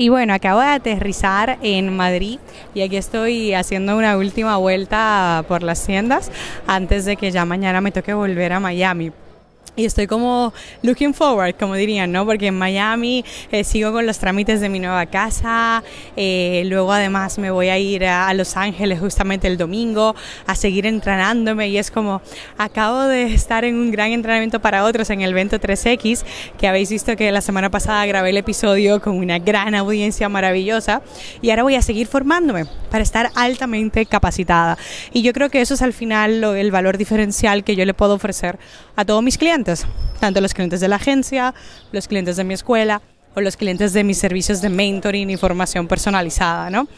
Y bueno, acabo de aterrizar en Madrid y aquí estoy haciendo una última vuelta por las tiendas antes de que ya mañana me toque volver a Miami y estoy como looking forward, como dirían, ¿no? Porque en Miami eh, sigo con los trámites de mi nueva casa, eh, luego además me voy a ir a, Los Ángeles justamente el domingo a seguir entrenándome y es como acabo de estar en un gran entrenamiento para otros en el evento 3X, que habéis visto que la semana pasada grabé el episodio con una gran audiencia maravillosa y ahora voy a seguir formándome para estar altamente capacitada. Y yo creo que eso es al final el valor diferencial que yo le puedo ofrecer a todos mis clientes tanto los clientes de la agencia, los clientes de mi escuela o los clientes de mis servicios de mentoring y formación personalizada, ¿no?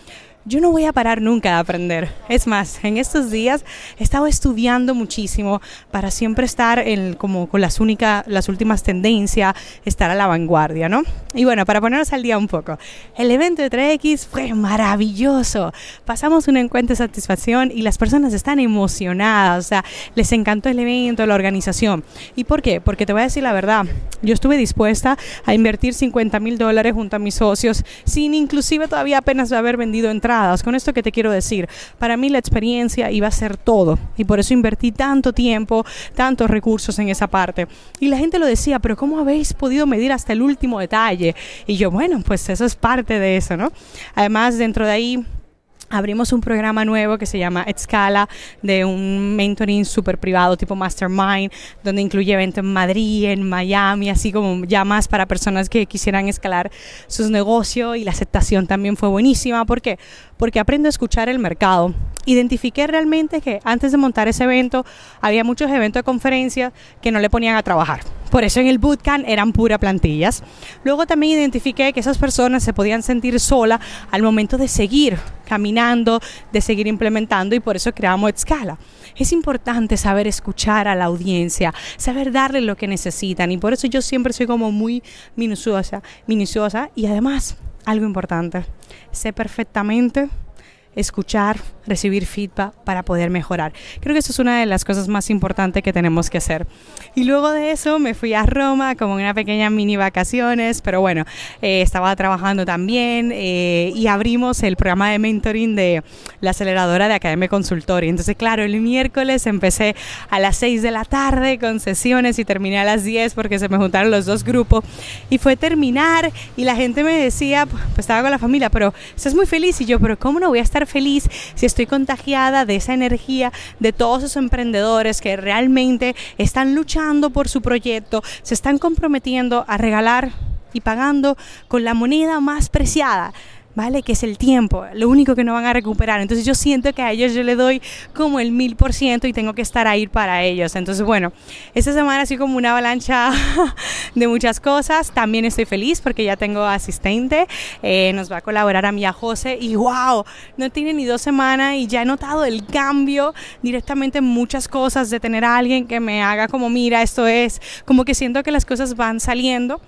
Yo no voy a parar nunca de aprender. Es más, en estos días he estado estudiando muchísimo para siempre estar en, como con las, únicas, las últimas tendencias, estar a la vanguardia, ¿no? Y bueno, para ponernos al día un poco, el evento de 3X fue maravilloso. Pasamos un encuentro de satisfacción y las personas están emocionadas, o sea, les encantó el evento, la organización. ¿Y por qué? Porque te voy a decir la verdad, yo estuve dispuesta a invertir 50 mil dólares junto a mis socios sin inclusive todavía apenas haber vendido entradas con esto que te quiero decir, para mí la experiencia iba a ser todo y por eso invertí tanto tiempo, tantos recursos en esa parte. Y la gente lo decía, pero ¿cómo habéis podido medir hasta el último detalle? Y yo, bueno, pues eso es parte de eso, ¿no? Además, dentro de ahí abrimos un programa nuevo que se llama Escala, de un mentoring súper privado tipo Mastermind, donde incluye eventos en Madrid, en Miami, así como ya más para personas que quisieran escalar sus negocios y la aceptación también fue buenísima. ¿Por qué? Porque aprendo a escuchar el mercado. Identifiqué realmente que antes de montar ese evento había muchos eventos de conferencias que no le ponían a trabajar. Por eso en el bootcamp eran pura plantillas. Luego también identifiqué que esas personas se podían sentir solas al momento de seguir caminando, de seguir implementando y por eso creamos Escala. Es importante saber escuchar a la audiencia, saber darle lo que necesitan y por eso yo siempre soy como muy minuciosa, minuciosa y además algo importante, sé perfectamente escuchar, recibir feedback para poder mejorar. Creo que eso es una de las cosas más importantes que tenemos que hacer. Y luego de eso me fui a Roma como una pequeña mini vacaciones, pero bueno, eh, estaba trabajando también eh, y abrimos el programa de mentoring de la aceleradora de Academia Consultoria. Entonces, claro, el miércoles empecé a las 6 de la tarde con sesiones y terminé a las 10 porque se me juntaron los dos grupos y fue terminar y la gente me decía, pues estaba con la familia, pero estás muy feliz y yo, pero ¿cómo no voy a estar feliz si estoy contagiada de esa energía de todos esos emprendedores que realmente están luchando por su proyecto, se están comprometiendo a regalar y pagando con la moneda más preciada ¿vale? Que es el tiempo, lo único que no van a recuperar. Entonces yo siento que a ellos yo le doy como el mil por ciento y tengo que estar ahí para ellos. Entonces bueno, esta semana ha sido como una avalancha de muchas cosas. También estoy feliz porque ya tengo asistente, eh, nos va a colaborar a Mía José y wow, no tiene ni dos semanas y ya he notado el cambio directamente en muchas cosas de tener a alguien que me haga como mira, esto es, como que siento que las cosas van saliendo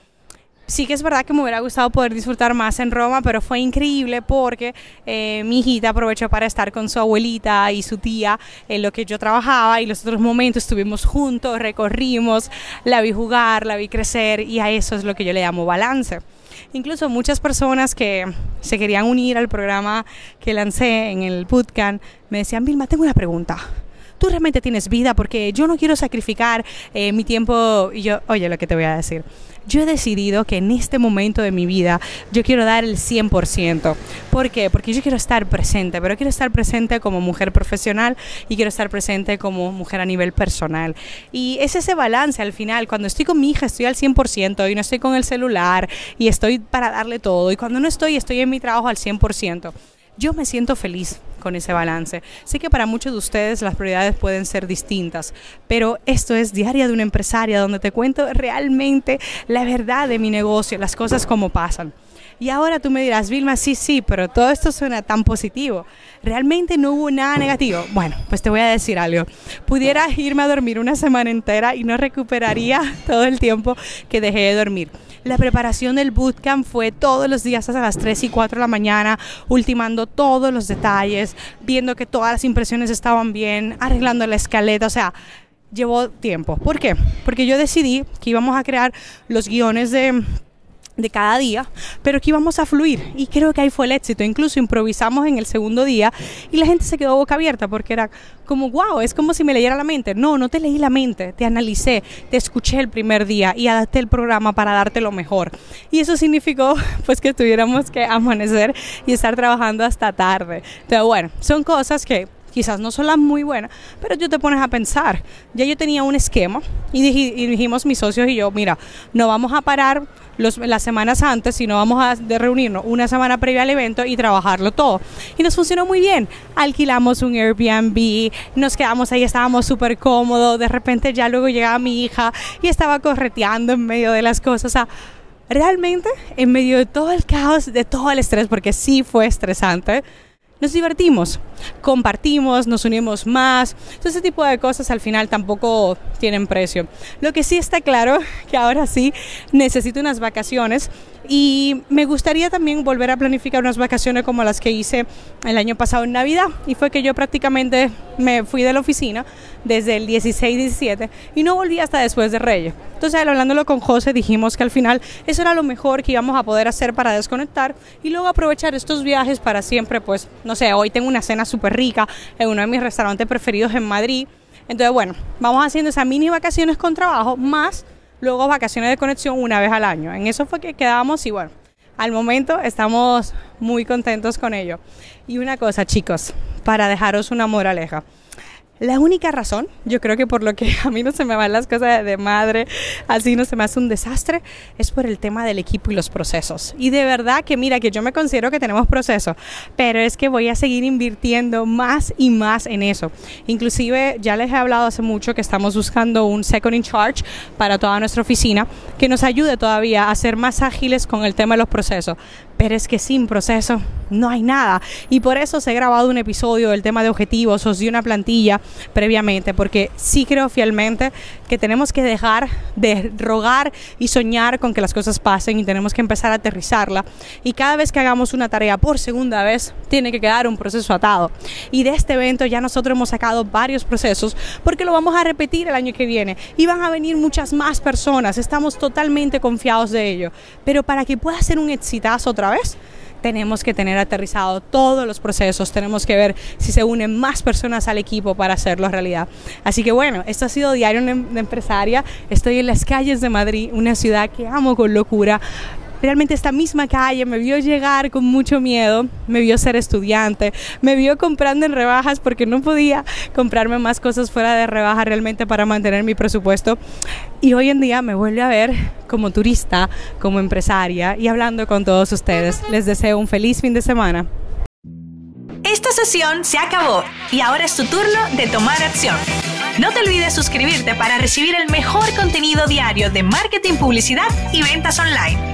sí que es verdad que me hubiera gustado poder disfrutar más en Roma, pero fue increíble porque eh, mi hijita aprovechó para estar con su abuelita y su tía en lo que yo trabajaba y los otros momentos estuvimos juntos, recorrimos, la vi jugar, la vi crecer y a eso es lo que yo le llamo balance. Incluso muchas personas que se querían unir al programa que lancé en el bootcamp me decían, Vilma, tengo una pregunta tú realmente tienes vida porque yo no quiero sacrificar eh, mi tiempo. Y yo, oye, lo que te voy a decir. Yo he decidido que en este momento de mi vida yo quiero dar el 100%. ¿Por qué? Porque yo quiero estar presente, pero quiero estar presente como mujer profesional y quiero estar presente como mujer a nivel personal. Y es ese balance al final. Cuando estoy con mi hija estoy al 100% y no estoy con el celular y estoy para darle todo. Y cuando no estoy, estoy en mi trabajo al 100%. Yo me siento feliz con ese balance. Sé que para muchos de ustedes las prioridades pueden ser distintas, pero esto es Diaria de una empresaria donde te cuento realmente la verdad de mi negocio, las cosas como pasan. Y ahora tú me dirás, Vilma, sí, sí, pero todo esto suena tan positivo. ¿Realmente no hubo nada negativo? Bueno, pues te voy a decir algo. Pudiera irme a dormir una semana entera y no recuperaría todo el tiempo que dejé de dormir. La preparación del bootcamp fue todos los días hasta las 3 y 4 de la mañana, ultimando todos los detalles, viendo que todas las impresiones estaban bien, arreglando la escaleta, o sea, llevó tiempo. ¿Por qué? Porque yo decidí que íbamos a crear los guiones de de cada día, pero que íbamos a fluir y creo que ahí fue el éxito. Incluso improvisamos en el segundo día y la gente se quedó boca abierta porque era como, wow, es como si me leyera la mente. No, no te leí la mente, te analicé, te escuché el primer día y adapté el programa para darte lo mejor. Y eso significó pues que tuviéramos que amanecer y estar trabajando hasta tarde. Entonces, bueno, son cosas que quizás no son las muy buenas, pero yo te pones a pensar. Ya yo tenía un esquema y, dijimos mis socios y yo, mira, no vamos a parar las semanas antes, sino vamos a reunirnos una semana previa al evento y trabajarlo todo. Y nos funcionó muy bien. Alquilamos un Airbnb, nos quedamos ahí, estábamos súper cómodos. De repente ya luego llegaba mi hija y estaba correteando en medio de las cosas. O sea, realmente en medio de todo el caos, de todo el estrés, porque sí fue estresante nos divertimos, compartimos, nos unimos más. ese tipo de cosas al final tampoco tienen precio. Lo que sí está claro que ahora sí necesito unas vacaciones y me gustaría también volver a planificar unas vacaciones como las que hice el año pasado en Navidad. Y fue que yo prácticamente me fui de la oficina desde el 16-17 y no volví hasta después de Reyes. Entonces, hablándolo con José, dijimos que al final eso era lo mejor que íbamos a poder hacer para desconectar y luego aprovechar estos viajes para siempre, pues, no sé, hoy tengo una cena súper rica en uno de mis restaurantes preferidos en Madrid. Entonces, bueno, vamos haciendo esas mini vacaciones con trabajo más luego vacaciones de conexión una vez al año. En eso fue que quedamos y bueno, al momento estamos muy contentos con ello. Y una cosa, chicos, para dejaros una moraleja. La única razón, yo creo que por lo que a mí no se me van las cosas de madre, así no se me hace un desastre, es por el tema del equipo y los procesos. Y de verdad que mira, que yo me considero que tenemos proceso, pero es que voy a seguir invirtiendo más y más en eso. Inclusive ya les he hablado hace mucho que estamos buscando un second in charge para toda nuestra oficina que nos ayude todavía a ser más ágiles con el tema de los procesos. Pero es que sin proceso no hay nada. Y por eso se ha grabado un episodio del tema de objetivos, os di una plantilla previamente, porque sí creo fielmente que tenemos que dejar de rogar y soñar con que las cosas pasen y tenemos que empezar a aterrizarla. Y cada vez que hagamos una tarea por segunda vez, tiene que quedar un proceso atado. Y de este evento ya nosotros hemos sacado varios procesos porque lo vamos a repetir el año que viene. Y van a venir muchas más personas, estamos totalmente confiados de ello. Pero para que pueda ser un exitazo otra vez, tenemos que tener aterrizado todos los procesos, tenemos que ver si se unen más personas al equipo para hacerlo realidad. Así que bueno, esto ha sido Diario de Empresaria, estoy en las calles de Madrid, una ciudad que amo con locura, realmente esta misma calle me vio llegar con mucho miedo, me vio ser estudiante, me vio comprando en rebajas porque no podía comprarme más cosas fuera de rebaja realmente para mantener mi presupuesto. Y hoy en día me vuelve a ver como turista, como empresaria y hablando con todos ustedes. Les deseo un feliz fin de semana. Esta sesión se acabó y ahora es tu turno de tomar acción. No te olvides suscribirte para recibir el mejor contenido diario de marketing, publicidad y ventas online.